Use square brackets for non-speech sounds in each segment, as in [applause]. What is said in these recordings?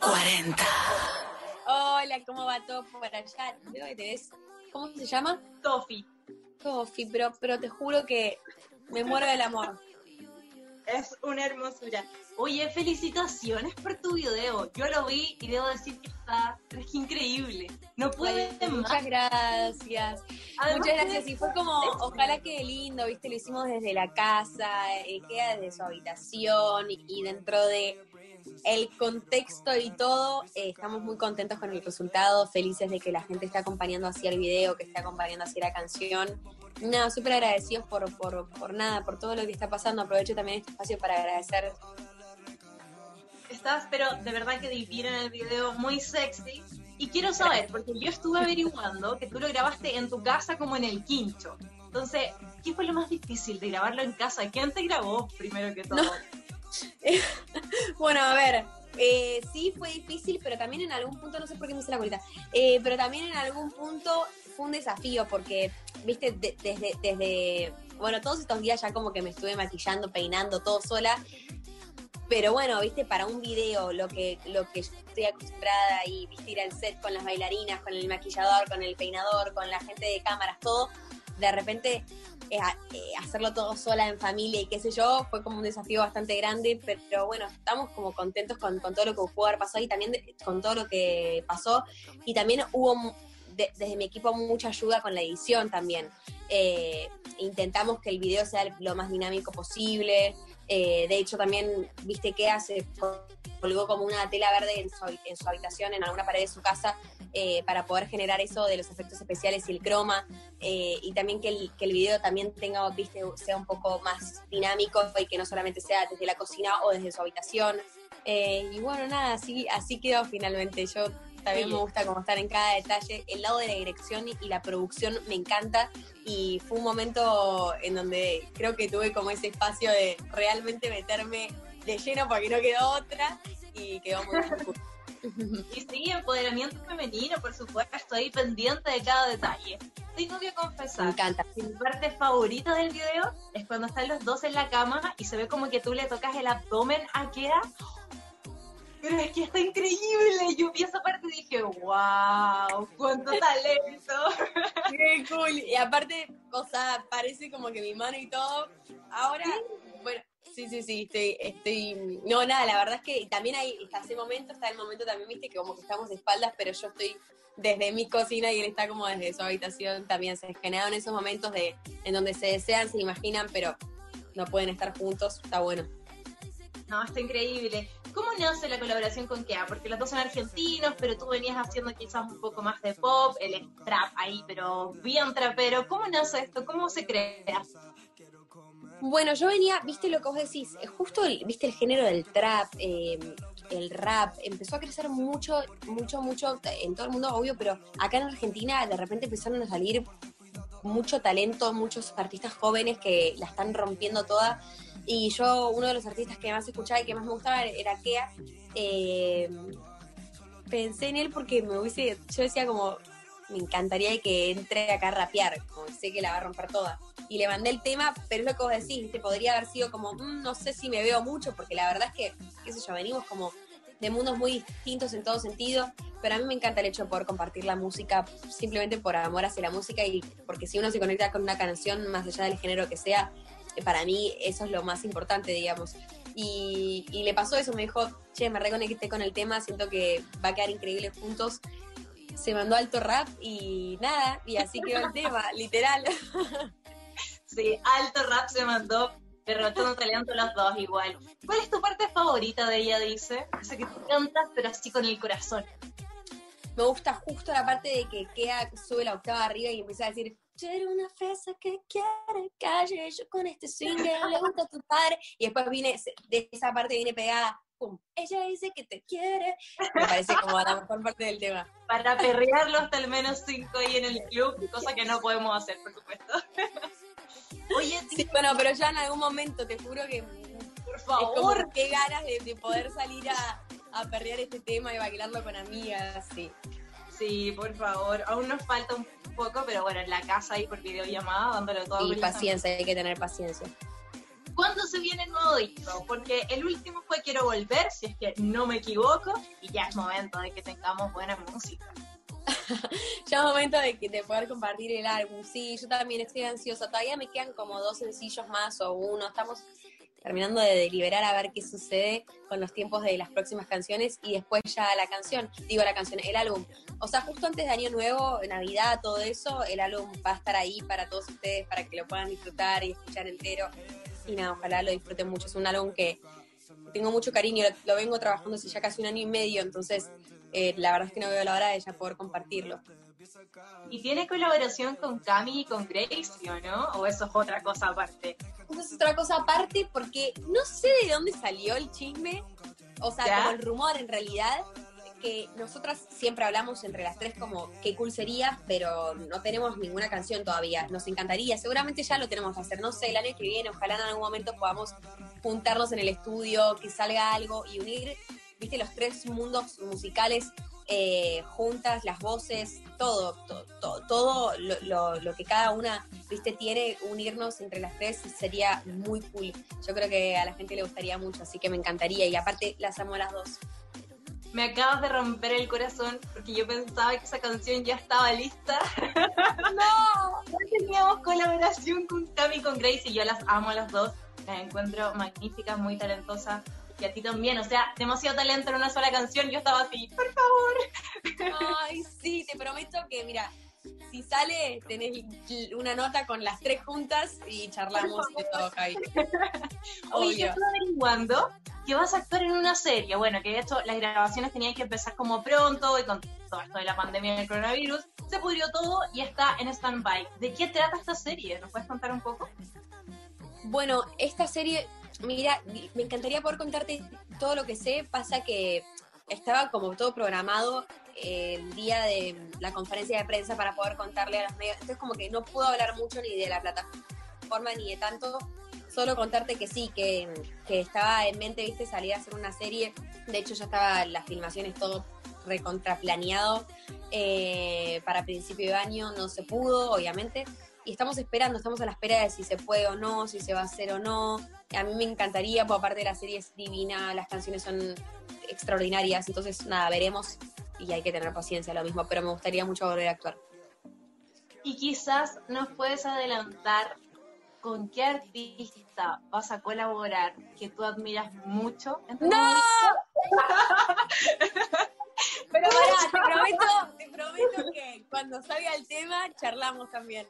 40. Hola, ¿cómo va todo por allá? Que ¿Cómo se llama? Tofi. Coffee, pero, pero te juro que me muero del amor. Es una hermosura. Oye, felicitaciones por tu video. Yo lo vi y debo decir que está es increíble. No puede más. Muchas gracias. Además, Muchas gracias. Y fue como, ojalá quede lindo, ¿viste? Lo hicimos desde la casa, eh, queda desde su habitación y, y dentro de el contexto y todo, eh, estamos muy contentos con el resultado, felices de que la gente esté acompañando así el video, que esté acompañando así la canción. Nada, súper agradecidos por, por, por nada, por todo lo que está pasando. Aprovecho también este espacio para agradecer. Estás, pero de verdad que divina en el video, muy sexy. Y quiero saber, porque yo estuve averiguando que tú lo grabaste en tu casa como en el quincho. Entonces, ¿qué fue lo más difícil de grabarlo en casa? ¿Quién te grabó primero que todo? [laughs] Bueno, a ver, eh, sí fue difícil, pero también en algún punto, no sé por qué me hice la colita, eh, pero también en algún punto fue un desafío, porque, viste, de- desde, desde, bueno, todos estos días ya como que me estuve maquillando, peinando, todo sola, pero bueno, viste, para un video, lo que, lo que estoy acostumbrada y, viste, ir al set con las bailarinas, con el maquillador, con el peinador, con la gente de cámaras, todo, de repente eh, eh, hacerlo todo sola en familia y qué sé yo, fue como un desafío bastante grande, pero bueno, estamos como contentos con, todo lo que pudo haber pasado y también con todo lo que pasó. Y también hubo desde mi equipo mucha ayuda con la edición también. Eh, intentamos que el video sea lo más dinámico posible. Eh, de hecho, también, viste que hace colgó como una tela verde en su, en su habitación, en alguna pared de su casa, eh, para poder generar eso de los efectos especiales y el croma eh, y también que el, que el video también tenga, viste, sea un poco más dinámico y que no solamente sea desde la cocina o desde su habitación. Eh, y bueno, nada, así, así quedó finalmente. Yo también Sí. me gusta como estar en cada detalle. El lado de la dirección y, la producción me encanta y fue un momento en donde creo que tuve como ese espacio de realmente meterme de lleno porque no quedó otra y quedó muy. [laughs] Y sí, empoderamiento femenino, por supuesto, ahí pendiente de cada detalle. Tengo que Me confesar, encanta. que mi parte favorita del video es cuando están los dos en la cama y se ve como que tú le tocas el abdomen a Kea. Pero es que está increíble. Yo vi esa parte y dije, wow, cuánto talento. [laughs] Qué cool. Y aparte, o sea, parece como que mi mano y todo. Ahora, bueno, sí, sí, sí, estoy, estoy. No, nada, la verdad es que también hay, está ese momento, está el momento también, viste, que como que estamos de espaldas, pero yo estoy desde mi cocina y él está como desde su habitación. También se generaron esos momentos de en donde se desean, se imaginan, pero no pueden estar juntos. Está bueno. No, está increíble. ¿Cómo nace la colaboración con Kea? Porque los dos son argentinos, pero tú venías haciendo quizás un poco más de pop, es trap ahí, pero bien trapero. ¿Cómo nace esto? ¿Cómo se crea? Bueno, yo venía, viste lo que vos decís, eh, justo el, viste el género del trap, eh, el rap, empezó a crecer mucho, mucho, mucho en todo el mundo, obvio, pero acá en Argentina de repente empezaron a salir mucho talento, muchos artistas jóvenes que la están rompiendo toda. Y yo, uno de los artistas que más escuchaba y que más me gustaba era Kea. Eh, pensé en él porque me hubiese, yo decía como, me encantaría que entre acá a rapear, como sé que la va a romper toda. Y le mandé el tema, pero es lo que vos decís, ¿viste? podría haber sido como, "Mm, no sé si me veo mucho, porque la verdad es que, qué sé yo, venimos como de mundos muy distintos en todo sentido, pero a mí me encanta el hecho de compartir la música simplemente por amor hacia la música y porque si uno se conecta con una canción, más allá del género que sea, eh, para mí eso es lo más importante, digamos. Y, y le pasó eso, me dijo, che, me reconecté con el tema, siento que va a quedar increíble juntos. Se mandó alto rap y nada, y así quedó el tema, [laughs] literal. Sí, alto rap se mandó, pero todo talento los dos igual. ¿Cuál es tu parte favorita de ella, dice? Esa que tú cantas, pero así con el corazón. Me gusta justo la parte de que Kea sube la octava arriba y empieza a decir, quiero una fresa que quiere calle, yo con este single le gusta a tu padre. Y después viene, de esa parte viene pegada, ella dice que te quiere. Me parece como la mejor parte del tema. Para perrearlo hasta al menos cinco ahí en el club, cosa que no podemos hacer, por supuesto. Oye, Sí, bueno, pero ya en algún momento te juro que por es como favor, qué ganas de, de poder salir a, a perrear este tema y bailarlo con amigas, sí. Sí, por favor. Aún nos falta un poco, pero bueno, en la casa ahí por videollamada, dándole todo. Y paciencia, hay que tener paciencia. ¿Cuándo se viene el nuevo disco? Porque el último fue Quiero Volver, si es que no me equivoco, y ya es momento de que tengamos buena música. [laughs] ya es momento de, de poder compartir el álbum. Sí, yo también estoy ansiosa. Todavía me quedan como dos sencillos más o uno. Estamos terminando de deliberar a ver qué sucede con los tiempos de las próximas canciones y después ya la canción, digo la canción, el álbum. O sea, justo antes de Año Nuevo, Navidad, todo eso, el álbum va a estar ahí para todos ustedes, para que lo puedan disfrutar y escuchar entero. Y nada, ojalá lo disfruten mucho. Es un álbum que tengo mucho cariño, lo, vengo trabajando hace ya casi un año y medio, entonces eh, la verdad es que no veo la hora de ya poder compartirlo. ¿Y tiene colaboración con Cami y con Gracie, o no? ¿O eso es otra cosa aparte? Eso es otra cosa aparte porque no sé de dónde salió el chisme, o sea, como el rumor en realidad, que nosotras siempre hablamos entre las tres como qué cool sería, pero no tenemos ninguna canción todavía. Nos encantaría, seguramente ya lo tenemos que hacer, no sé, el año que viene, ojalá en algún momento podamos juntarnos en el estudio, que salga algo y unir, viste, los tres mundos musicales eh, juntas, las voces, todo, todo, todo, lo, que cada una, viste, tiene, unirnos entre las tres sería muy cool. Yo creo que a la gente le gustaría mucho, así que me encantaría y aparte las amo a las dos. Me acabas de romper el corazón porque yo pensaba que esa canción ya estaba lista. [laughs] ¡No! No teníamos colaboración con Cami y con Grace y yo las amo a las dos. Las encuentro magníficas, muy talentosas y a ti también, o sea, demasiado talento en una sola canción, yo estaba así, por favor. Ay, sí, te prometo que, mira, si sale, tenés una nota con las tres juntas y charlamos de todo, Javi. Oye, yo estoy averiguando que vas a actuar en una serie. Bueno, que hecho las grabaciones tenían que empezar como pronto y con todo esto de la pandemia del coronavirus, se pudrió todo y está en stand-by. ¿De qué trata esta serie? ¿Nos puedes contar un poco? Bueno, esta serie Mira, me encantaría poder contarte todo lo que sé. Pasa que estaba como todo programado el día de la conferencia de prensa para poder contarle a los medios. Entonces como que no puedo hablar mucho ni de la plataforma ni de tanto. Solo contarte que sí, que, estaba en mente, viste, salir a hacer una serie. De hecho ya estaba las filmaciones todo recontraplaneado eh, para principio de año. No se pudo, obviamente y estamos esperando, estamos a la espera de si se puede o no, si se va a hacer o no. A mí me encantaría, porque aparte la serie es divina, las canciones son extraordinarias, entonces nada, veremos y hay que tener paciencia lo mismo, pero me gustaría mucho volver a actuar. Y quizás nos puedes adelantar con qué artista vas a colaborar que tú admiras mucho. ¡No! Pero [laughs] te prometo, te prometo [laughs] que cuando salga el tema charlamos también.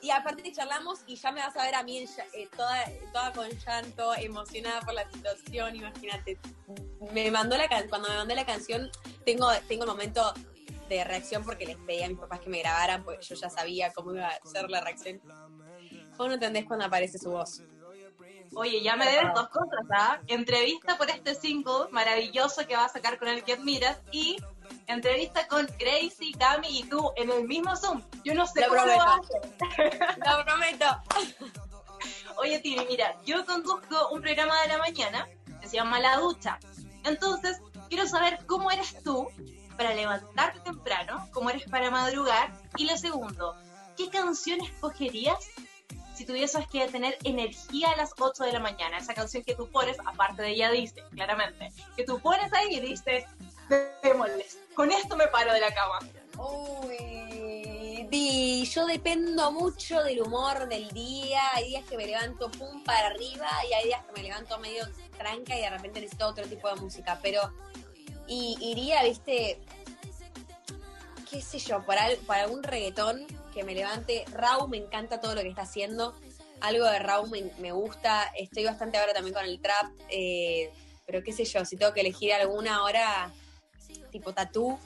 y aparte charlamos y ya me vas a ver a mí eh, toda, toda con llanto, emocionada por la situación, imagínate. Me mandó la cuando me mandó la canción, tengo, tengo el momento de reacción porque les pedí a mis papás que me grabaran, porque yo ya sabía cómo iba a ser la reacción. Vos no entendés cuando aparece su voz. Oye, ya me debes dos cosas, ¿ah? Entrevista por este single maravilloso que va a sacar con el que admiras y entrevista con Gracie, Cami y tú en el mismo Zoom. Yo no sé lo cómo prometo. lo prometo. [laughs] [laughs] Oye, Tini, mira, yo conduzco un programa de la mañana que se llama La Ducha. Entonces, quiero saber cómo eres tú para levantarte temprano, cómo eres para madrugar. Y lo segundo, ¿qué canción escogerías si tuvieses que tener energía a las 8 de la mañana? Esa canción que tú pones, aparte de ella dice, claramente, que tú pones ahí y dices, démosles. Con esto me paro de la cama. Uy, yo dependo mucho del humor del día. Hay días que me levanto pum para arriba y hay días que me levanto medio tranca y de repente necesito otro tipo de música. Pero y, iría, viste, qué sé yo, para, para algún reggaetón que me levante. Raúl me encanta todo lo que está haciendo. Algo de Raúl me, gusta. Estoy bastante ahora también con el trap. Eh, pero qué sé yo, si tengo que elegir alguna ahora tipo tatú.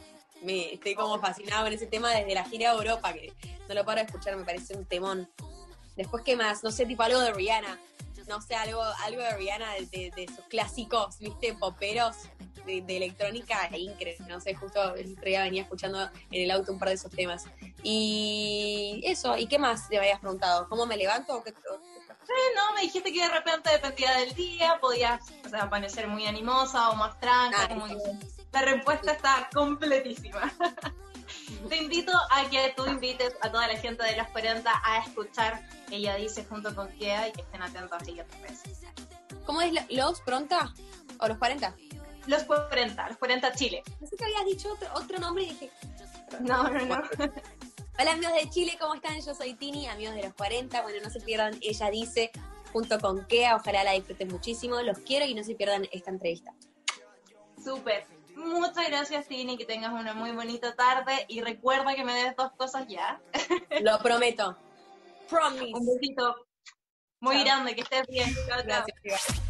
Me, estoy como fascinado con ese tema desde la gira de Europa, que no lo paro de escuchar, me parece un temón. Después, ¿qué más? No sé, tipo algo de Rihanna. No sé, algo, algo de Rihanna, de, de, sus clásicos, ¿viste? Poperos de, electrónica, e increíble. No sé, justo el otro día venía escuchando en el auto un par de esos temas. Y eso, ¿y qué más te habías preguntado? ¿Cómo me levanto? ¿Qué, no, me dijiste que de repente dependía del día, podías o sea, muy animosa o más tranca, ah, como la respuesta está completísima. [laughs] Te invito a que tú invites a toda la gente de los 40 a escuchar Ella Dice junto con Kea y que estén atentos a siguientes redes ¿Cómo es los pronta? ¿O los 40? Los 40, los 40 Chile. No sé que habías dicho otro, otro nombre y dije. No, no, no. [laughs] Hola amigos de Chile, ¿cómo están? Yo soy Tini, amigos de los 40. Bueno, no se pierdan, ella dice, junto con Kea, ojalá la disfruten muchísimo. Los quiero y no se pierdan esta entrevista. Súper. Muchas gracias, Tini, que tengas una muy bonita tarde y recuerda que me des dos cosas ya. [laughs] Lo prometo. Promise. Un besito muy grande, que estés bien. Gracias.